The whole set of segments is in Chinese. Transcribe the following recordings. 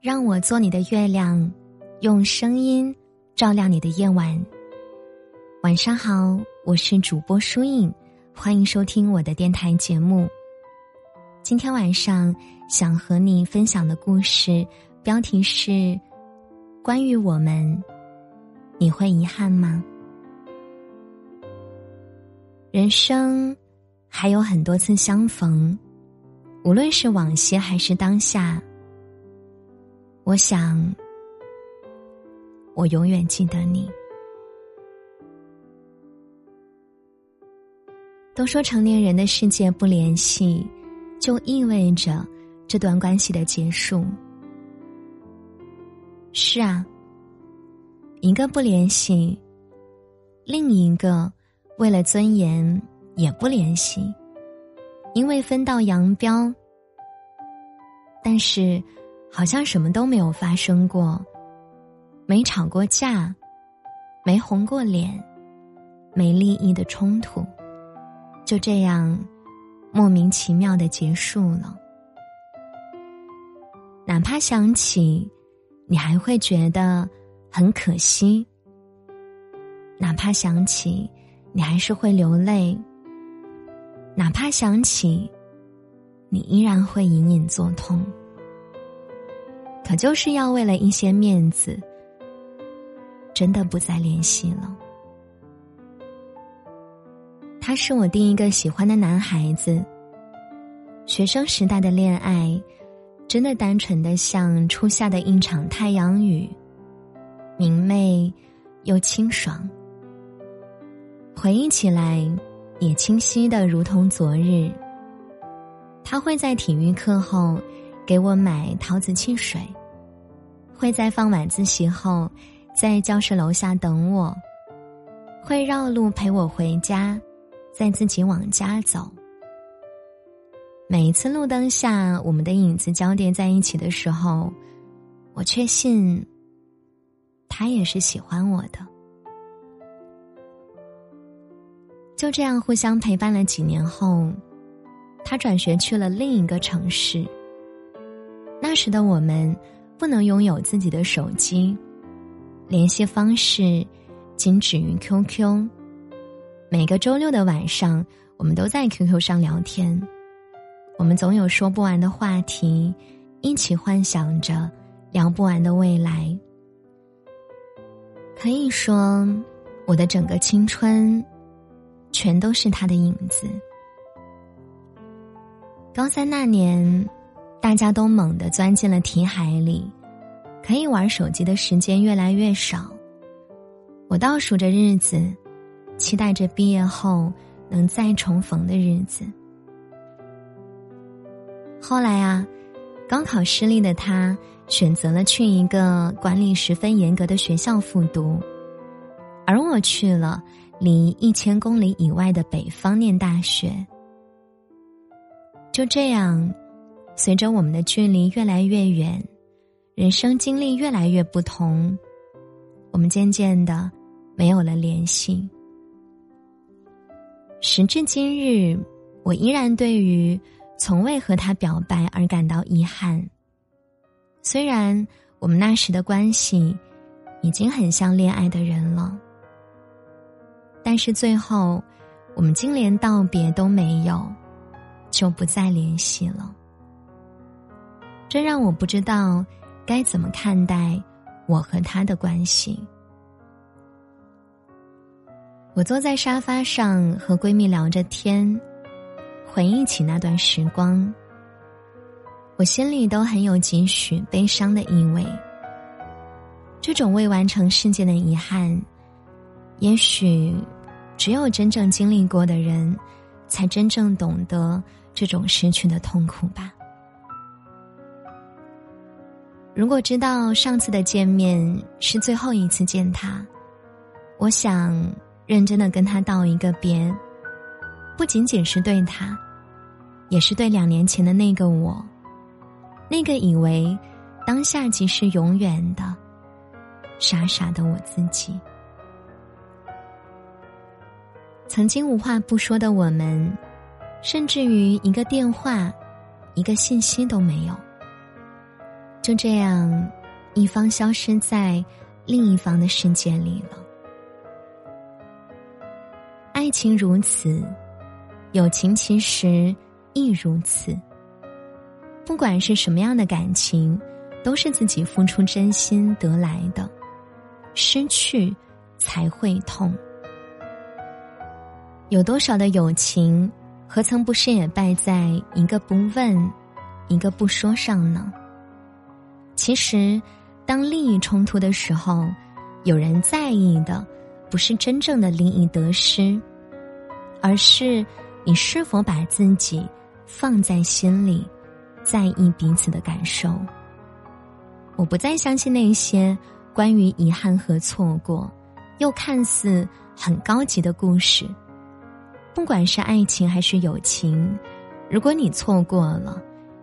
让我做你的月亮，用声音照亮你的夜晚。晚上好，我是主播舒影，欢迎收听我的电台节目。今天晚上想和你分享的故事标题是：关于我们，你会遗憾吗？人生还有很多次相逢，无论是往昔还是当下。我想，我永远记得你。都说成年人的世界不联系，就意味着这段关系的结束。是啊，一个不联系，另一个为了尊严也不联系，因为分道扬镳。但是。好像什么都没有发生过，没吵过架，没红过脸，没利益的冲突，就这样莫名其妙的结束了。哪怕想起，你还会觉得很可惜；哪怕想起，你还是会流泪；哪怕想起，你依然会隐隐作痛。可就是要为了一些面子，真的不再联系了。他是我第一个喜欢的男孩子。学生时代的恋爱，真的单纯的像初夏的一场太阳雨，明媚又清爽。回忆起来，也清晰的如同昨日。他会在体育课后给我买桃子汽水。会在放晚自习后，在教室楼下等我。会绕路陪我回家，再自己往家走。每一次路灯下我们的影子交叠在一起的时候，我确信，他也是喜欢我的。就这样互相陪伴了几年后，他转学去了另一个城市。那时的我们。不能拥有自己的手机，联系方式仅止于 QQ。每个周六的晚上，我们都在 QQ 上聊天。我们总有说不完的话题，一起幻想着聊不完的未来。可以说，我的整个青春，全都是他的影子。高三那年。大家都猛地钻进了题海里，可以玩手机的时间越来越少。我倒数着日子，期待着毕业后能再重逢的日子。后来啊，高考失利的他选择了去一个管理十分严格的学校复读，而我去了离一千公里以外的北方念大学。就这样。随着我们的距离越来越远，人生经历越来越不同，我们渐渐的没有了联系。时至今日，我依然对于从未和他表白而感到遗憾。虽然我们那时的关系已经很像恋爱的人了，但是最后我们竟连道别都没有，就不再联系了。这让我不知道该怎么看待我和他的关系。我坐在沙发上和闺蜜聊着天，回忆起那段时光，我心里都很有几许悲伤的意味。这种未完成事件的遗憾，也许只有真正经历过的人，才真正懂得这种失去的痛苦吧。如果知道上次的见面是最后一次见他，我想认真的跟他道一个别，不仅仅是对他，也是对两年前的那个我，那个以为当下即是永远的傻傻的我自己。曾经无话不说的我们，甚至于一个电话、一个信息都没有。就这样，一方消失在另一方的世界里了。爱情如此，友情其实亦如此。不管是什么样的感情，都是自己付出真心得来的，失去才会痛。有多少的友情，何曾不是也败在一个不问，一个不说上呢？其实，当利益冲突的时候，有人在意的不是真正的利益得失，而是你是否把自己放在心里，在意彼此的感受。我不再相信那些关于遗憾和错过，又看似很高级的故事。不管是爱情还是友情，如果你错过了，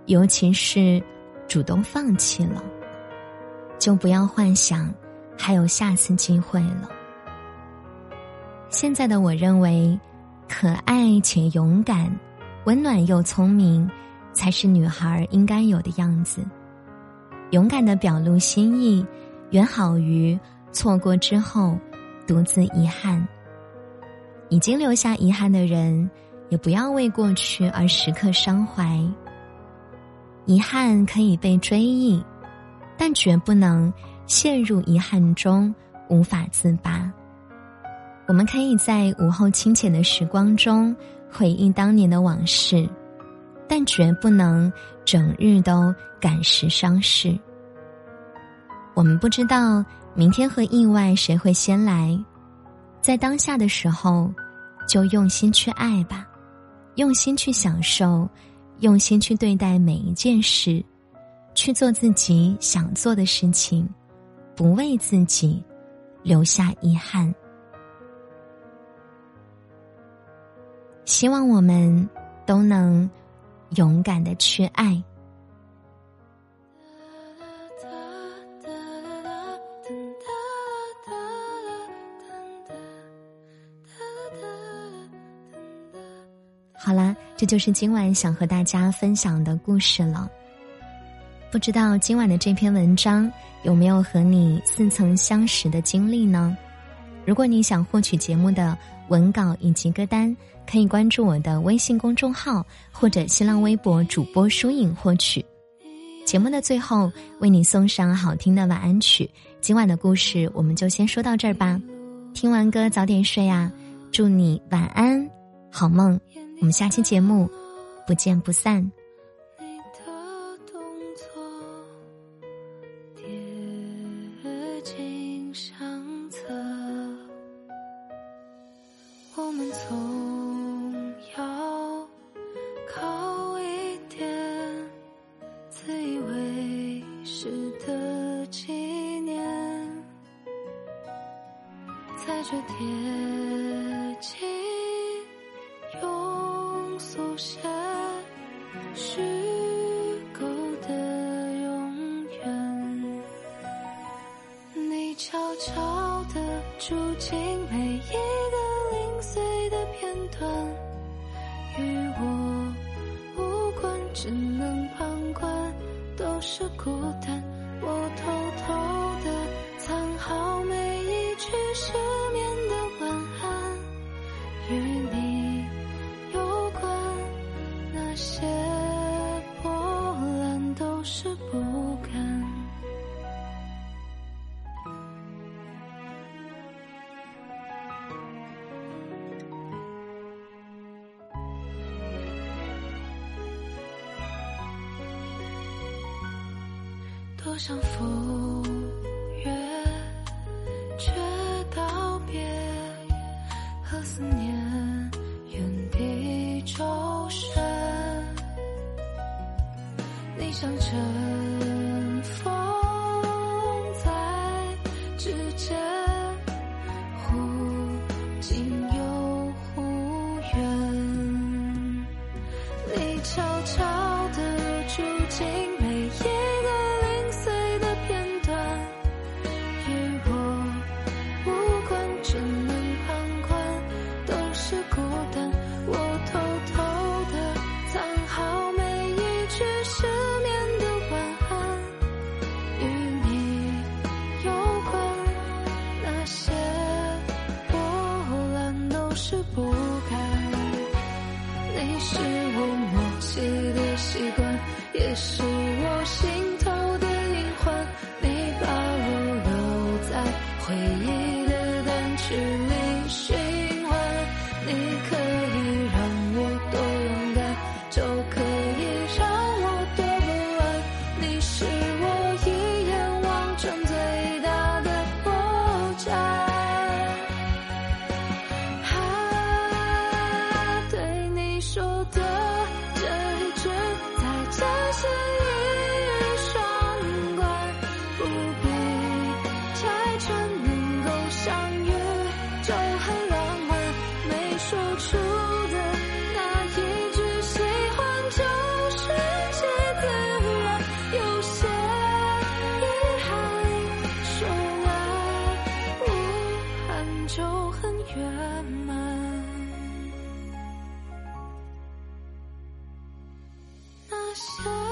尤其是主动放弃了，就不要幻想还有下次机会了。现在的我认为，可爱且勇敢、温暖又聪明，才是女孩应该有的样子。勇敢的表露心意，远好于错过之后独自遗憾。已经留下遗憾的人，也不要为过去而时刻伤怀。遗憾可以被追忆，但绝不能陷入遗憾中无法自拔。我们可以在午后清浅的时光中回忆当年的往事，但绝不能整日都感时伤事。我们不知道明天和意外谁会先来。在当下的时候，就用心去爱吧，用心去享受，用心去对待每一件事，去做自己想做的事情，不为自己留下遗憾。希望我们都能勇敢的去爱。就是今晚想和大家分享的故事了。不知道今晚的这篇文章有没有和你似曾相识的经历呢？如果你想获取节目的文稿以及歌单，可以关注我的微信公众号或者新浪微博主播疏影获取。节目的最后，为你送上好听的晚安曲。今晚的故事我们就先说到这儿吧。听完歌早点睡啊！祝你晚安，好梦。我们下期节目不见不散。你的动作跌进相册，我们总要靠一点自以为是的纪念，在这贴速写虚构的永远，你悄悄地住进每一个零碎的片段，与我无关，只能旁观，都是孤单。我偷偷地藏好每一句失眠是不敢多想赴像阵风，在指尖忽近又忽远。你悄悄地住进是圆满。那些